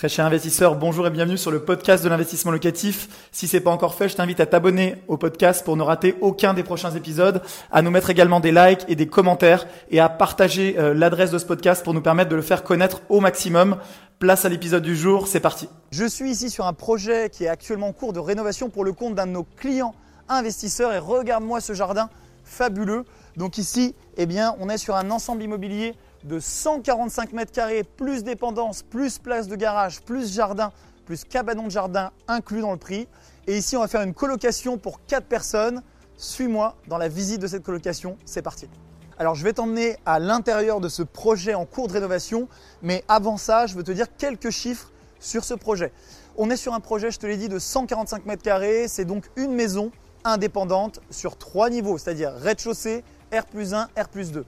Très cher investisseur, bonjour et bienvenue sur le podcast de l'investissement locatif. Si c'est pas encore fait, je t'invite à t'abonner au podcast pour ne rater aucun des prochains épisodes, à nous mettre également des likes et des commentaires et à partager euh, l'adresse de ce podcast pour nous permettre de le faire connaître au maximum. Place à l'épisode du jour, c'est parti. Je suis ici sur un projet qui est actuellement en cours de rénovation pour le compte d'un de nos clients investisseurs et regarde-moi ce jardin fabuleux. Donc ici, eh bien, on est sur un ensemble immobilier de 145 mètres carrés, plus dépendance, plus place de garage, plus jardin, plus cabanon de jardin inclus dans le prix. Et ici, on va faire une colocation pour 4 personnes. Suis-moi dans la visite de cette colocation. C'est parti. Alors, je vais t'emmener à l'intérieur de ce projet en cours de rénovation. Mais avant ça, je veux te dire quelques chiffres sur ce projet. On est sur un projet, je te l'ai dit, de 145 mètres carrés. C'est donc une maison indépendante sur trois niveaux, c'est-à-dire rez-de-chaussée, R plus 1, R plus 2.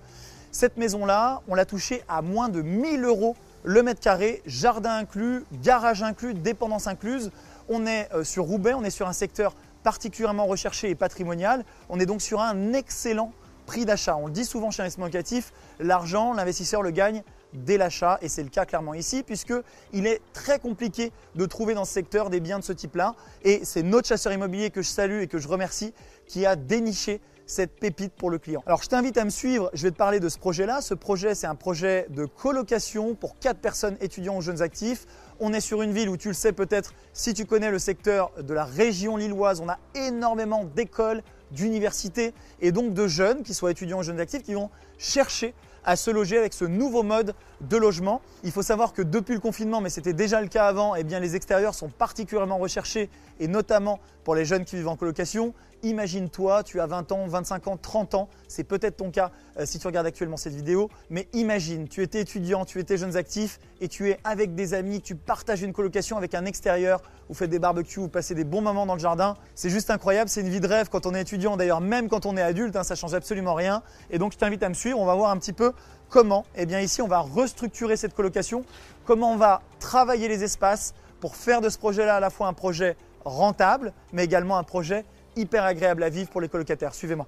Cette maison-là, on l'a touchée à moins de 1000 euros le mètre carré, jardin inclus, garage inclus, dépendance incluse. On est euh, sur Roubaix, on est sur un secteur particulièrement recherché et patrimonial. On est donc sur un excellent prix d'achat. On le dit souvent chez l'investissement locatif, l'argent, l'investisseur le gagne dès l'achat et c'est le cas clairement ici puisqu'il est très compliqué de trouver dans ce secteur des biens de ce type-là et c'est notre chasseur immobilier que je salue et que je remercie qui a déniché cette pépite pour le client. Alors je t'invite à me suivre, je vais te parler de ce projet-là. Ce projet, c'est un projet de colocation pour 4 personnes étudiants ou jeunes actifs. On est sur une ville où tu le sais peut-être, si tu connais le secteur de la région lilloise, on a énormément d'écoles, d'universités et donc de jeunes, qui soient étudiants ou jeunes actifs, qui vont chercher à se loger avec ce nouveau mode de logement. Il faut savoir que depuis le confinement, mais c'était déjà le cas avant, eh bien les extérieurs sont particulièrement recherchés et notamment pour les jeunes qui vivent en colocation. Imagine-toi, tu as 20 ans, 25 ans, 30 ans, c'est peut-être ton cas euh, si tu regardes actuellement cette vidéo, mais imagine, tu étais étudiant, tu étais jeune actif et tu es avec des amis, tu partages une colocation avec un extérieur, vous faites des barbecues, vous passez des bons moments dans le jardin. C'est juste incroyable, c'est une vie de rêve quand on est étudiant, d'ailleurs même quand on est adulte, hein, ça change absolument rien. Et donc je t'invite à me suivre, on va voir un petit peu comment. Eh bien ici, on va restructurer cette colocation, comment on va travailler les espaces pour faire de ce projet-là à la fois un projet rentable, mais également un projet hyper agréable à vivre pour les colocataires. Suivez-moi.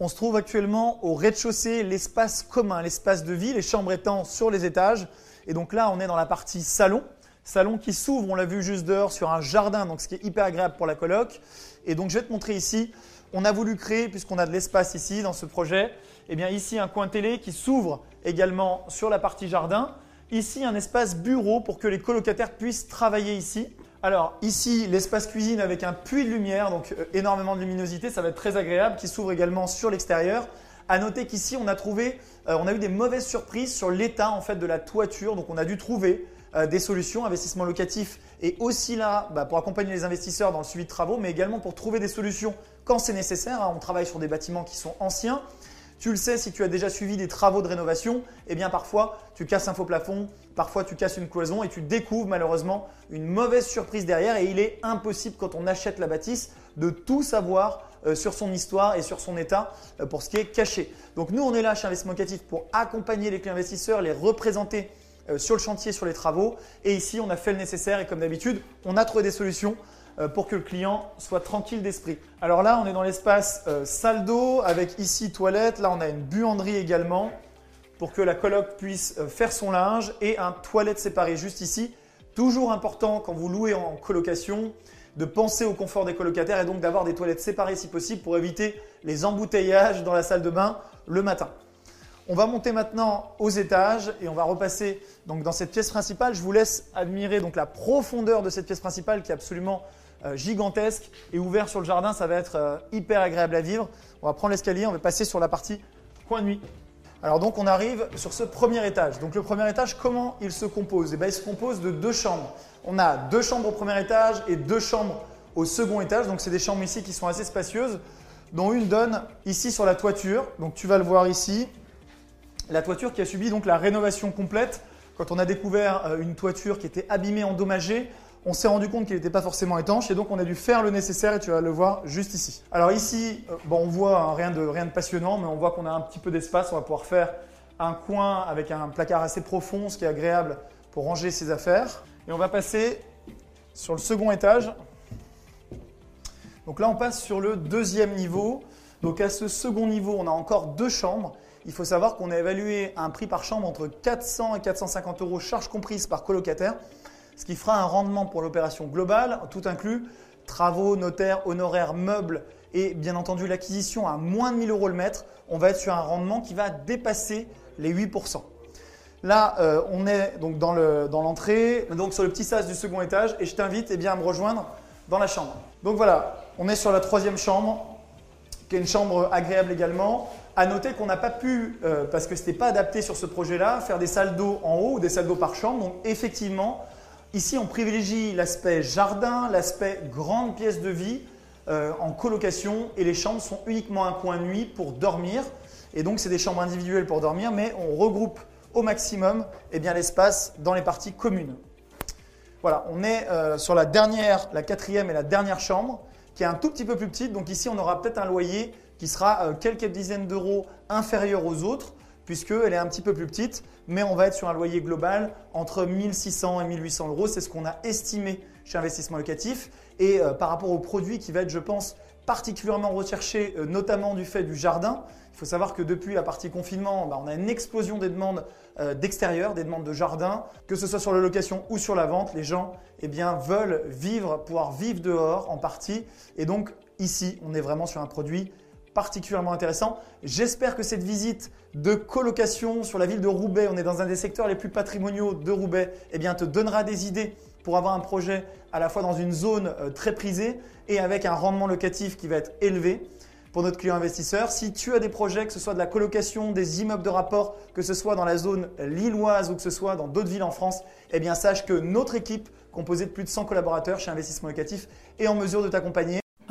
On se trouve actuellement au rez-de-chaussée, l'espace commun, l'espace de vie, les chambres étant sur les étages. Et donc là, on est dans la partie salon. Salon qui s'ouvre, on l'a vu juste dehors, sur un jardin, donc ce qui est hyper agréable pour la coloc. Et donc je vais te montrer ici, on a voulu créer, puisqu'on a de l'espace ici dans ce projet, et eh bien ici un coin télé qui s'ouvre également sur la partie jardin. Ici un espace bureau pour que les colocataires puissent travailler ici. Alors ici, l'espace cuisine avec un puits de lumière, donc euh, énormément de luminosité, ça va être très agréable, qui s'ouvre également sur l'extérieur. À noter qu'ici, on a trouvé, euh, on a eu des mauvaises surprises sur l'état en fait de la toiture, donc on a dû trouver euh, des solutions, investissement locatif et aussi là bah, pour accompagner les investisseurs dans le suivi de travaux, mais également pour trouver des solutions quand c'est nécessaire. Hein. On travaille sur des bâtiments qui sont anciens. Tu le sais, si tu as déjà suivi des travaux de rénovation, eh bien parfois tu casses un faux plafond, parfois tu casses une cloison et tu découvres malheureusement une mauvaise surprise derrière et il est impossible quand on achète la bâtisse de tout savoir euh, sur son histoire et sur son état euh, pour ce qui est caché. Donc nous on est là chez Investissement Locatif pour accompagner les investisseurs, les représenter euh, sur le chantier, sur les travaux et ici on a fait le nécessaire et comme d'habitude on a trouvé des solutions pour que le client soit tranquille d'esprit. Alors là, on est dans l'espace euh, salle d'eau avec ici toilette. Là, on a une buanderie également pour que la coloc puisse euh, faire son linge et un toilette séparé juste ici. Toujours important quand vous louez en colocation de penser au confort des colocataires et donc d'avoir des toilettes séparées si possible pour éviter les embouteillages dans la salle de bain le matin. On va monter maintenant aux étages et on va repasser donc dans cette pièce principale. Je vous laisse admirer donc la profondeur de cette pièce principale qui est absolument euh, gigantesque et ouvert sur le jardin. Ça va être euh, hyper agréable à vivre. On va prendre l'escalier, on va passer sur la partie coin de nuit. Alors donc on arrive sur ce premier étage. Donc le premier étage, comment il se compose? Eh bien, Il se compose de deux chambres. On a deux chambres au premier étage et deux chambres au second étage. Donc c'est des chambres ici qui sont assez spacieuses, dont une donne ici sur la toiture. Donc tu vas le voir ici. La toiture qui a subi donc la rénovation complète. Quand on a découvert euh, une toiture qui était abîmée, endommagée, on s'est rendu compte qu'il n'était pas forcément étanche et donc on a dû faire le nécessaire et tu vas le voir juste ici. Alors ici, euh, bon, on voit hein, rien, de, rien de passionnant, mais on voit qu'on a un petit peu d'espace. On va pouvoir faire un coin avec un placard assez profond, ce qui est agréable pour ranger ses affaires. Et on va passer sur le second étage. Donc là, on passe sur le deuxième niveau. Donc à ce second niveau, on a encore deux chambres. Il faut savoir qu'on a évalué un prix par chambre entre 400 et 450 euros, charges comprises par colocataire. ce qui fera un rendement pour l'opération globale, tout inclus, travaux, notaires, honoraires, meubles et bien entendu l'acquisition à moins de 1000 euros le mètre, on va être sur un rendement qui va dépasser les 8%. Là, euh, on est donc dans l'entrée, donc sur le petit sas du second étage, et je t'invite eh à me rejoindre dans la chambre. Donc voilà, on est sur la troisième chambre, qui est une chambre agréable également. À noter qu'on n'a pas pu, euh, parce que ce n'était pas adapté sur ce projet-là, faire des salles d'eau en haut ou des salles d'eau par chambre. Donc effectivement, ici on privilégie l'aspect jardin, l'aspect grande pièce de vie euh, en colocation, et les chambres sont uniquement un coin nuit pour dormir. Et donc c'est des chambres individuelles pour dormir, mais on regroupe au maximum eh l'espace dans les parties communes. Voilà, on est euh, sur la dernière, la quatrième et la dernière chambre, qui est un tout petit peu plus petite. Donc ici, on aura peut-être un loyer qui sera euh, quelques dizaines d'euros inférieur aux autres, puisqu'elle est un petit peu plus petite, mais on va être sur un loyer global entre 1600 et 1800 euros. C'est ce qu'on a estimé chez Investissement Locatif. Et euh, par rapport au produit qui va être, je pense, particulièrement recherché, notamment du fait du jardin, il faut savoir que depuis la partie confinement, bah, on a une explosion des demandes euh, d'extérieur, des demandes de jardin, que ce soit sur la location ou sur la vente. Les gens eh veulent vivre, pouvoir vivre dehors en partie. Et donc ici, on est vraiment sur un produit particulièrement intéressant. J'espère que cette visite de colocation sur la ville de Roubaix, on est dans un des secteurs les plus patrimoniaux de Roubaix, eh te donnera des idées pour avoir un projet à la fois dans une zone euh, très prisée et avec un rendement locatif qui va être élevé pour notre client investisseur. Si tu as des projets, que ce soit de la colocation, des immeubles de rapport, que ce soit dans la zone lilloise ou que ce soit dans d'autres villes en France, eh sache que notre équipe, composée de plus de 100 collaborateurs chez Investissement Locatif, est en mesure de t'accompagner.